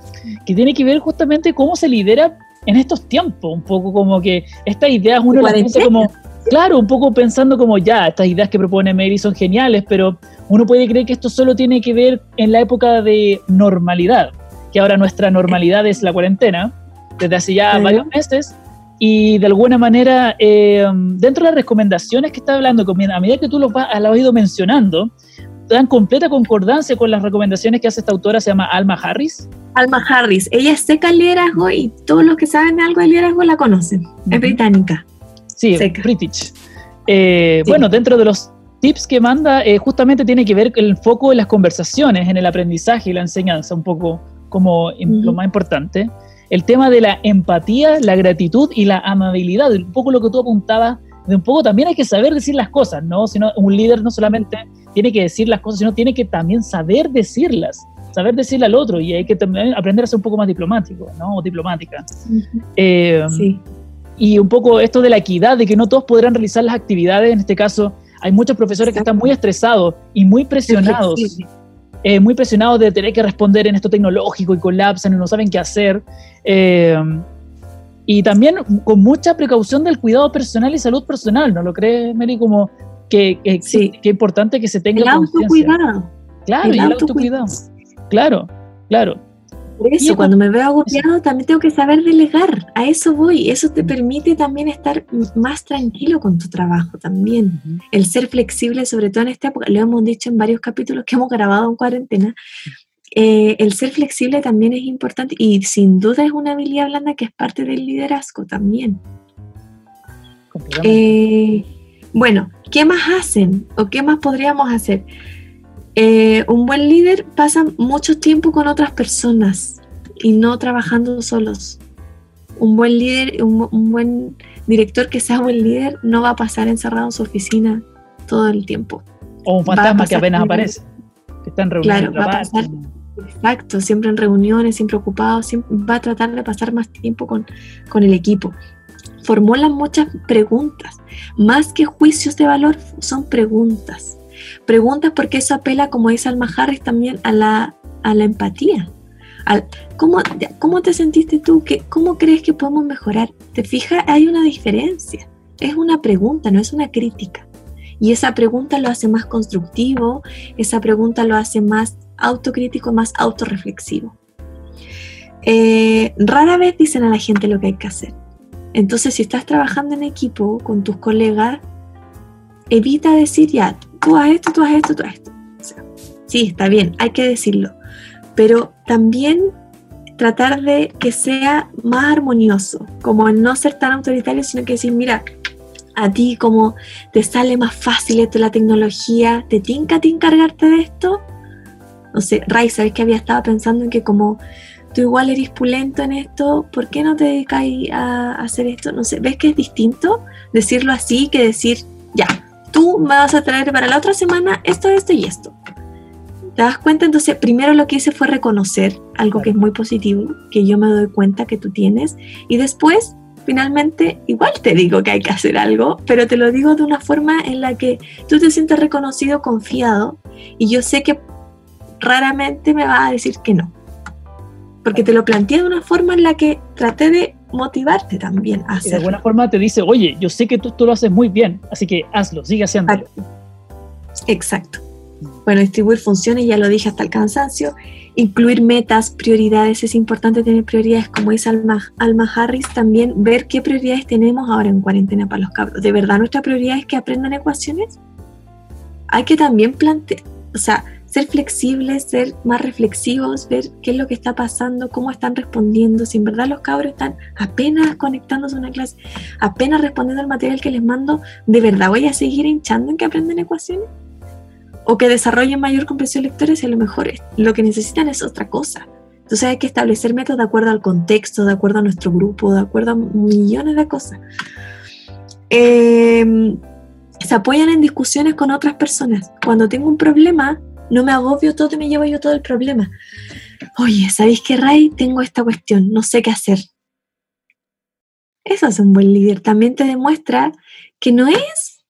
que tiene que ver justamente cómo se lidera en estos tiempos, un poco como que estas ideas uno las piensa como, claro, un poco pensando como ya, estas ideas que propone Mary son geniales, pero uno puede creer que esto solo tiene que ver en la época de normalidad, que ahora nuestra normalidad es la cuarentena, desde hace ya varios meses, y de alguna manera, eh, dentro de las recomendaciones que está hablando, a medida que tú lo has, has ido mencionando, dan completa concordancia con las recomendaciones que hace esta autora, se llama Alma Harris. Alma Harris, ella es seca el liderazgo y todos los que saben algo de liderazgo la conocen, es británica. Sí, British. Eh, bueno, dentro de los tips que manda, eh, justamente tiene que ver el foco en las conversaciones, en el aprendizaje y la enseñanza, un poco como lo más importante el tema de la empatía, la gratitud y la amabilidad, un poco lo que tú apuntabas, de un poco también hay que saber decir las cosas, ¿no? Sino un líder no solamente tiene que decir las cosas, sino tiene que también saber decirlas, saber decirle al otro y hay que también aprender a ser un poco más diplomático, ¿no? O diplomática. Eh, sí. Y un poco esto de la equidad, de que no todos podrán realizar las actividades, en este caso hay muchos profesores que están muy estresados y muy presionados eh, muy presionados de tener que responder en esto tecnológico y colapsan y no saben qué hacer. Eh, y también con mucha precaución del cuidado personal y salud personal, ¿no lo crees, Mary? Como que, que, sí. que, importante que se tenga el autocuidado. Claro, el, el autocuidado. Claro, claro. Por eso, cuando me veo agobiado, también tengo que saber delegar. A eso voy. Eso te permite también estar más tranquilo con tu trabajo también. El ser flexible, sobre todo en esta época, lo hemos dicho en varios capítulos que hemos grabado en cuarentena. Eh, el ser flexible también es importante y sin duda es una habilidad blanda que es parte del liderazgo también. Eh, bueno, ¿qué más hacen o qué más podríamos hacer? Eh, un buen líder pasa mucho tiempo con otras personas y no trabajando solos. Un buen líder, un, buen director que sea buen líder no va a pasar encerrado en su oficina todo el tiempo. O un fantasma que apenas aparece, que está en reuniones. Claro, va a pasar, exacto, siempre en reuniones, siempre ocupado, va a tratar de pasar más tiempo con, con el equipo. Formulan muchas preguntas, más que juicios de valor, son preguntas Preguntas porque eso apela, como dice Alma Harris, también a la, a la empatía. ¿cómo, ¿Cómo te sentiste tú? ¿Qué, ¿Cómo crees que podemos mejorar? ¿Te fijas? Hay una diferencia. Es una pregunta, no es una crítica. Y esa pregunta lo hace más constructivo, esa pregunta lo hace más autocrítico, más autorreflexivo. Eh, rara vez dicen a la gente lo que hay que hacer. Entonces, si estás trabajando en equipo con tus colegas, evita decir ya, tú haz esto, tú haz esto, tú haz esto. sí, está bien, hay que decirlo, pero también tratar de que sea más armonioso, como no ser tan autoritario, sino que decir, mira, a ti como te sale más fácil esto la tecnología, ¿te tinca a ti encargarte de esto? No sé, Ray, ¿sabes que había estado pensando en que como tú igual eres pulento en esto, ¿por qué no te dedicas a hacer esto? No sé, ¿ves que es distinto decirlo así que decir, ya, tú me vas a traer para la otra semana esto, esto y esto? ¿Te das cuenta? Entonces, primero lo que hice fue reconocer algo que es muy positivo, que yo me doy cuenta que tú tienes, y después, finalmente, igual te digo que hay que hacer algo, pero te lo digo de una forma en la que tú te sientes reconocido, confiado, y yo sé que raramente me va a decir que no porque te lo planteé de una forma en la que traté de motivarte también a hacerlo. de alguna forma te dice, oye, yo sé que tú, tú lo haces muy bien, así que hazlo, sigue haciéndolo. Exacto. Bueno, distribuir funciones, ya lo dije hasta el cansancio. Incluir metas, prioridades, es importante tener prioridades, como dice Alma, Alma Harris, también ver qué prioridades tenemos ahora en cuarentena para los cabros. ¿De verdad nuestra prioridad es que aprendan ecuaciones? Hay que también plantear, o sea, ser flexibles, ser más reflexivos, ver qué es lo que está pasando, cómo están respondiendo, si en verdad los cabros están apenas conectándose a una clase, apenas respondiendo al material que les mando, ¿de verdad voy a seguir hinchando en que aprenden ecuaciones? O que desarrollen mayor comprensión lectora y a lo mejor lo que necesitan es otra cosa. Entonces hay que establecer métodos de acuerdo al contexto, de acuerdo a nuestro grupo, de acuerdo a millones de cosas. Em, se apoyan en discusiones con otras personas. Cuando tengo un problema, no me agobio todo y me llevo yo todo el problema. Oye, ¿sabéis qué, Ray? Tengo esta cuestión, no sé qué hacer. Eso es un buen líder. También te demuestra que no es,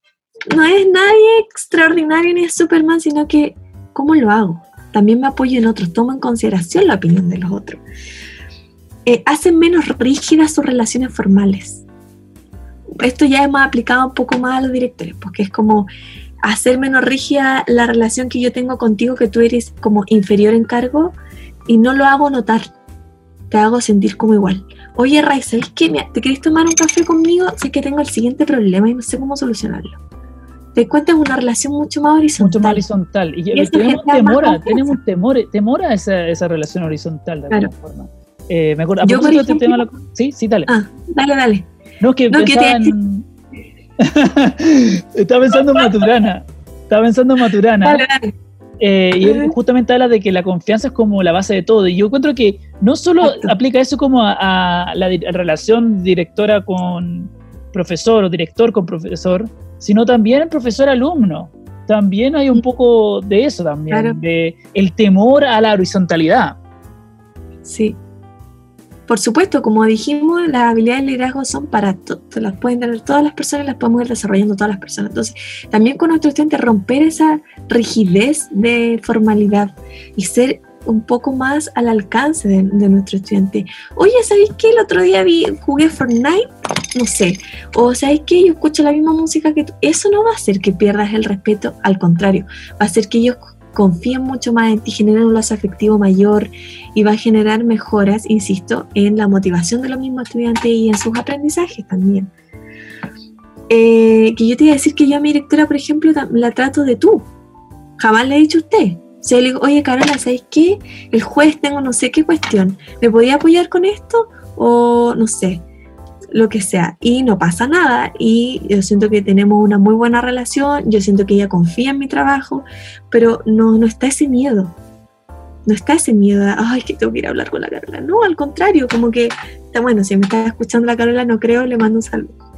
no es nadie extraordinario ni es Superman, sino que, ¿cómo lo hago? También me apoyo en otros, tomo en consideración la opinión de los otros. Eh, hacen menos rígidas sus relaciones formales. Esto ya hemos aplicado un poco más a los directores, porque es como, hacer menos rígida la relación que yo tengo contigo, que tú eres como inferior en cargo, y no lo hago notar, te hago sentir como igual. Oye, Ray, ¿sabes qué? ¿Te querés tomar un café conmigo? Sé que tengo el siguiente problema y no sé cómo solucionarlo. Te cuentas una relación mucho más horizontal. Mucho más horizontal. Y, tenemos temor, tenemos temor, temor a esa, esa relación horizontal de alguna forma. Eh, me acuerdo, yo por ejemplo, tema, sí, sí, dale. Ah, dale, dale. No, que, no, que [LAUGHS] Estaba pensando en Maturana. Estaba pensando en Maturana. Eh, y él justamente habla de que la confianza es como la base de todo. Y yo encuentro que no solo aplica eso como a, la relación directora con profesor o director con profesor, sino también profesor-alumno. También hay un poco de eso también, de el temor a la horizontalidad. Sí, por supuesto, como dijimos, las habilidades de liderazgo son para todos, las pueden tener todas las personas, las podemos ir desarrollando todas las personas. Entonces, también con nuestro estudiante romper esa rigidez de formalidad y ser un poco más al alcance de, nuestro estudiante. Oye, ¿sabéis qué? El otro día vi, jugué Fortnite, no sé, o ¿sabéis qué? Yo escucho la misma música que tú. Eso no va a hacer que pierdas el respeto, al contrario, va a hacer que ellos confíen mucho más en ti, generen un lazo afectivo mayor y va a generar mejoras, insisto, en la motivación de los mismos estudiantes y en sus aprendizajes también. Eh, que yo te iba a decir que yo a mi directora, por ejemplo, la trato de tú. Jamás le he dicho a usted. O sea, le digo, oye, Carola, ¿sabes qué? El juez tengo no sé qué cuestión. ¿Me podía apoyar con esto? O no sé lo que sea, y no pasa nada, y yo siento que tenemos una muy buena relación, yo siento que ella confía en mi trabajo, pero no, no está ese miedo, no está ese miedo de, ay, que tengo que ir a hablar con la Carola, no, al contrario, como que, bueno, si me está escuchando la Carola, no creo, le mando un saludo.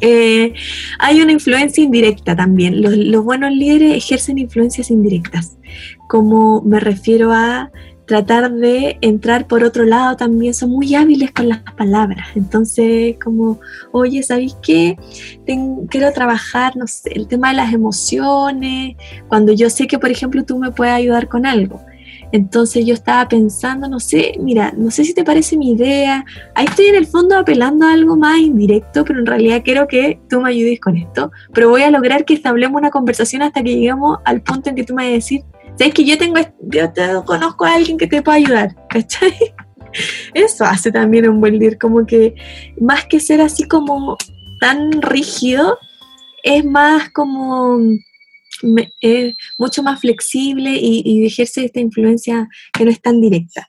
Eh, hay una influencia indirecta también. Los, buenos líderes ejercen influencias indirectas, como me refiero a tratar de entrar por otro lado también son muy hábiles con las palabras. Entonces, como, oye, ¿sabéis qué? quiero trabajar, no sé, el tema de las emociones, cuando yo sé que, por ejemplo, tú me puedes ayudar con algo. Entonces yo estaba pensando, no sé, mira, no sé si te parece mi idea. Ahí estoy en el fondo apelando a algo más indirecto, pero en realidad quiero que tú me ayudes con esto. Pero voy a lograr que establemos una conversación hasta que lleguemos al punto en que tú me vas a decir, sabes que yo tengo, yo te conozco a alguien que te pueda ayudar, ¿cachai? [LAUGHS] Eso hace también un buen líder, como que más que ser así como tan rígido, es más como es mucho más flexible y, y, ejerce esta influencia que no es tan directa.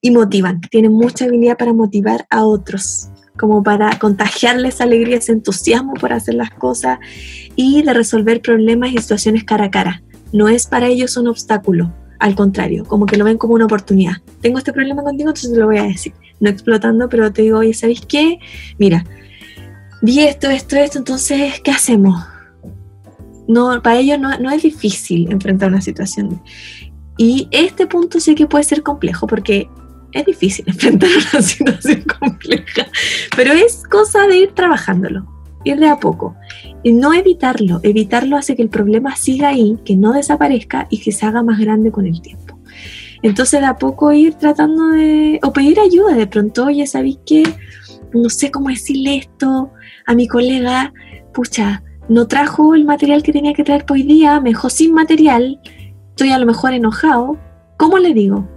Y motivan, tienen mucha habilidad para motivar a otros, como para contagiarles alegría, ese entusiasmo por hacer las cosas y de resolver problemas y situaciones cara a cara. No es para ellos un obstáculo, al contrario, como que lo ven como una oportunidad. Tengo este problema contigo, entonces te lo voy a decir. No explotando, pero te digo, oye, ¿sabéis qué? Mira, vi esto, esto, esto, entonces, ¿qué hacemos? no, para ellos no, es difícil enfrentar una situación. Y este punto sí que puede ser complejo porque es difícil [LAUGHS] enfrentar una situación compleja, pero es cosa de ir trabajándolo, ir de a poco. Y no evitarlo, evitarlo hace que el problema siga ahí, que no desaparezca y que se haga más grande con el tiempo. Entonces de a poco ir tratando de, o pedir ayuda, de pronto, oye, ¿sabéis qué? No sé cómo decirle esto a mi colega, pucha, no trajo el material que tenía que traer por hoy día, me dejó sin material, estoy a lo mejor enojado, ¿cómo le digo?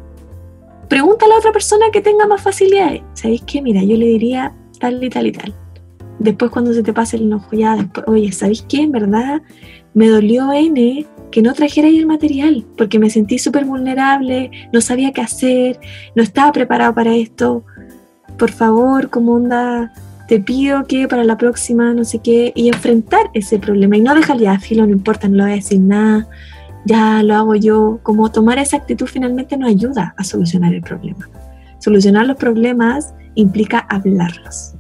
Pregunta a otra persona que tenga más facilidades. ¿Sabéis qué? Mira, yo le diría tal y tal y tal. Después cuando se te pase el enojo, ya después, oye, ¿sabéis qué? Verdad me dolió N que no trajera ahí el material, porque me sentí súper vulnerable, no sabía qué hacer, no estaba preparado para esto. Por favor, como onda, te pido que para la próxima, no sé qué, y enfrentar ese problema y no dejarle a filo, no importa, no le voy a decir nada, ya lo hago yo, como tomar esa actitud finalmente nos ayuda a solucionar el problema. Solucionar los problemas implica hablarlos.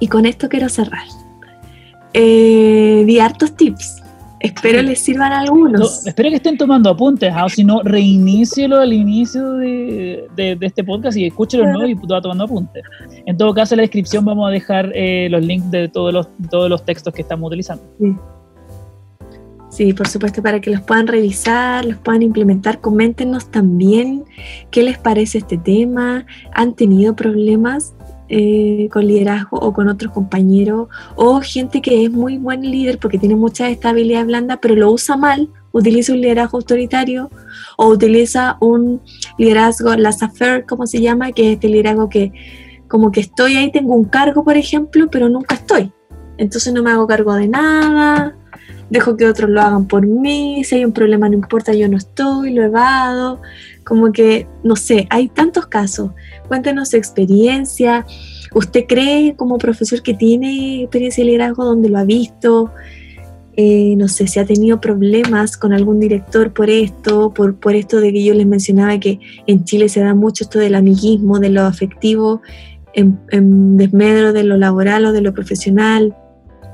Y con esto quiero cerrar. Eh, di hartos tips Espero les sirvan algunos. espero que estén tomando apuntes, ¿ah? si no, reinícielo al inicio de, este podcast y escúchelo de nuevo y va tomando apuntes. En todo caso, en la descripción vamos a dejar eh, los links de todos los, todos los textos que estamos utilizando. Sí. sí. por supuesto, para que los puedan revisar, los puedan implementar. Coméntenos también qué les parece este tema. ¿Han tenido problemas? Eh, con liderazgo o con otros compañeros, o gente que es muy buen líder porque tiene mucha estabilidad blanda, pero lo usa mal, utiliza un liderazgo autoritario o utiliza un liderazgo laissez-faire, como se llama, que es este liderazgo que como que estoy ahí, tengo un cargo, por ejemplo, pero nunca estoy. Entonces no me hago cargo de nada, dejo que otros lo hagan por mí, si hay un problema no importa, yo no estoy, lo evado, como que, no sé, hay tantos casos. Cuéntenos su experiencia. ¿Usted cree como profesor que tiene experiencia de liderazgo donde lo ha visto? Eh, no sé si ha tenido problemas con algún director por esto, por, por esto de que yo les mencionaba que en Chile se da mucho esto del amiguismo, de lo afectivo, en, en desmedro de lo laboral o de lo profesional.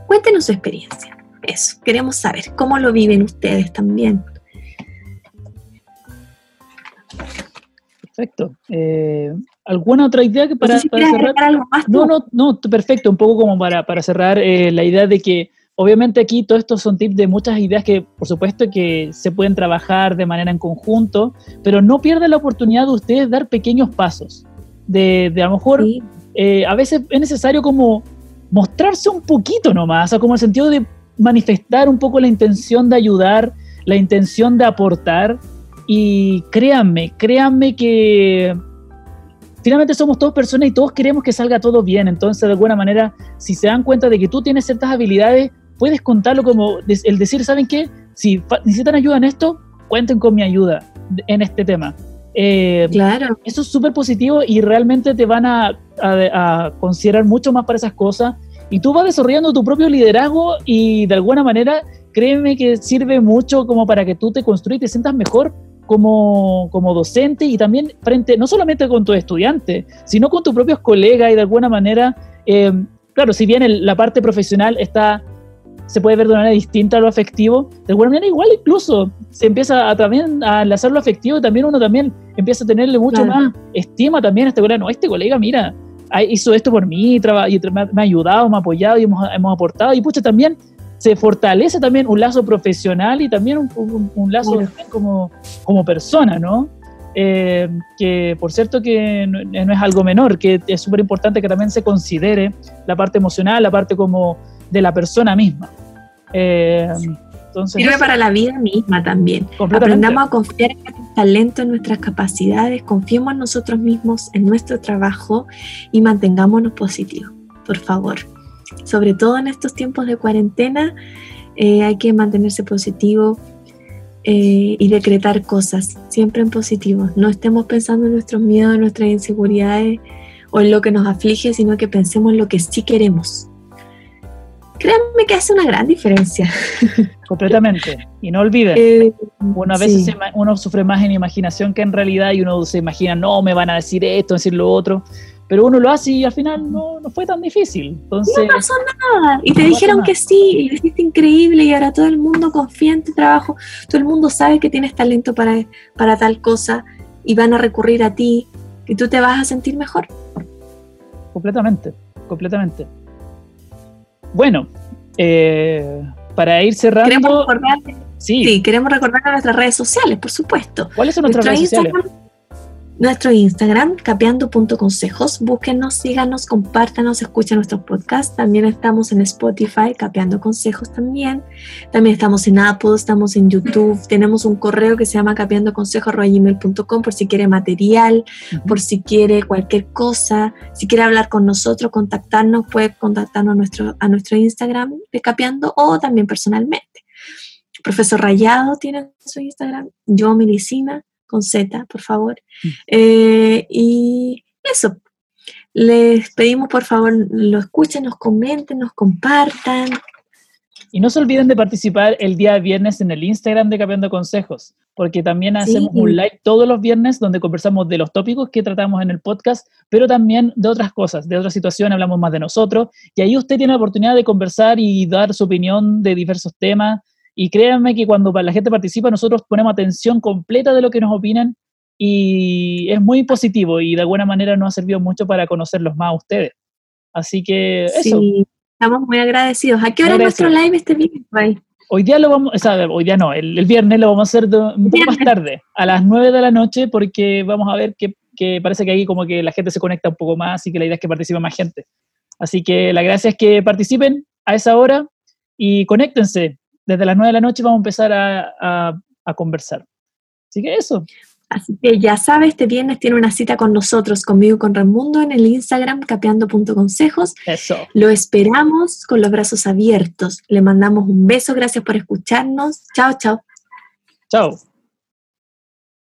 Cuéntenos su experiencia. Eso, queremos saber cómo lo viven ustedes también. Perfecto. Eh, ¿Alguna otra idea que para, cerrar? no, no, no, perfecto. Un poco como para, para cerrar eh, la idea de que obviamente aquí todos estos son tips de muchas ideas que por supuesto que se pueden trabajar de manera en conjunto, pero no pierdan la oportunidad de ustedes dar pequeños pasos. De, de a lo mejor eh, a veces es necesario como mostrarse un poquito nomás, o sea, como el sentido de manifestar un poco la intención de ayudar, la intención de aportar y créanme, créanme que finalmente somos todos personas y todos queremos que salga todo bien. Entonces, de alguna manera, si se dan cuenta de que tú tienes ciertas habilidades, puedes contarlo como el decir, ¿saben qué? Si necesitan ayuda en esto, cuenten con mi ayuda en este tema. Eh, claro. Eso es súper positivo y realmente te van a, a, considerar mucho más para esas cosas. Y tú vas desarrollando tu propio liderazgo y de alguna manera, créeme que sirve mucho como para que tú te construyas y te sientas mejor como, como docente y también frente, no solamente con tus estudiantes, sino con tus propios colegas y de alguna manera, eh, claro, si bien la parte profesional está, se puede ver de una manera distinta a lo afectivo, de alguna manera igual incluso se empieza a, también a enlazar lo afectivo y también uno también empieza a tenerle mucho más estima también a este colega, no, este colega, mira, hizo esto por mí, y me ha ayudado, me ha apoyado y hemos, hemos aportado. Y pucha, también se fortalece también un lazo profesional y también un, lazo como, como persona, ¿no? Eh, que por cierto que no, es algo menor, que es súper importante que también se considere la parte emocional, la parte como de la persona misma. Eh, entonces, Sirve para la vida misma también. Aprendamos a confiar en nuestro talento, en nuestras capacidades, confiemos en nosotros mismos, en nuestro trabajo y mantengámonos positivos, por favor. Sobre todo en estos tiempos de cuarentena, eh, hay que mantenerse positivo, eh, y decretar cosas, siempre en positivo. No estemos pensando en nuestros miedos, en nuestras inseguridades o en lo que nos aflige, sino que pensemos en lo que sí queremos. Créanme que hace una gran diferencia. [LAUGHS] Completamente. Y no olviden, eh, uno a veces uno sufre más en imaginación que en realidad y uno se imagina, no, me van a decir esto, decir lo otro pero uno lo hace y al final no, no fue tan difícil. Entonces, no pasó nada. Y te dijeron que sí, y lo hiciste increíble, y ahora todo el mundo confía en tu trabajo, todo el mundo sabe que tienes talento para, para tal cosa, y van a recurrir a ti, y tú te vas a sentir mejor. Completamente, completamente. Bueno, eh, para ir cerrando. Queremos recordar, sí. queremos recordar a nuestras redes sociales, por supuesto. ¿Cuáles son nuestras redes sociales? Nuestro Instagram, capeando.consejos. Búsquenos, síganos, compártanos, escuchen nuestros podcasts. También estamos en Spotify, Capeando Consejos también. También estamos en Apple, estamos en YouTube. Tenemos un correo que se llama capeandoconsejos.com por si quiere material, por si quiere cualquier cosa. Si quiere hablar con nosotros, contactarnos, puede contactarnos a nuestro, a nuestro Instagram de Capeando o también personalmente. Profesor Rayado tiene su Instagram, yo Melicina con Z, por favor. Mm. Eh, y eso, les pedimos por favor lo escuchen, nos comenten, nos compartan. Y no se olviden de participar el día viernes en el Instagram de Cambiando Consejos, porque también hacemos un live todos los viernes donde conversamos de los tópicos que tratamos en el podcast, pero también de otras cosas, de otras situaciones, hablamos más de nosotros, y ahí usted tiene la oportunidad de conversar y dar su opinión de diversos temas, y créanme que cuando la gente participa, nosotros ponemos atención completa de lo que nos opinan y es muy positivo y de alguna manera nos ha servido mucho para conocerlos más a ustedes. Así que eso. Sí, estamos muy agradecidos. ¿A qué hora es nuestro live este viernes? Hoy día lo vamos, o sea, hoy día no, el, viernes lo vamos a hacer un poco más tarde, a las 9 de la noche, porque vamos a ver que, que, parece que ahí como que la gente se conecta un poco más y que la idea es que participe más gente. Así que la gracia es que participen a esa hora y conéctense desde las 9 de la noche vamos a empezar a, conversar. Así que eso. Así que ya sabes, este viernes tiene una cita con nosotros, conmigo con Raimundo, en el Instagram capeando.consejos. Eso. Lo esperamos con los brazos abiertos. Le mandamos un beso, gracias por escucharnos. Chao, chao. Chao.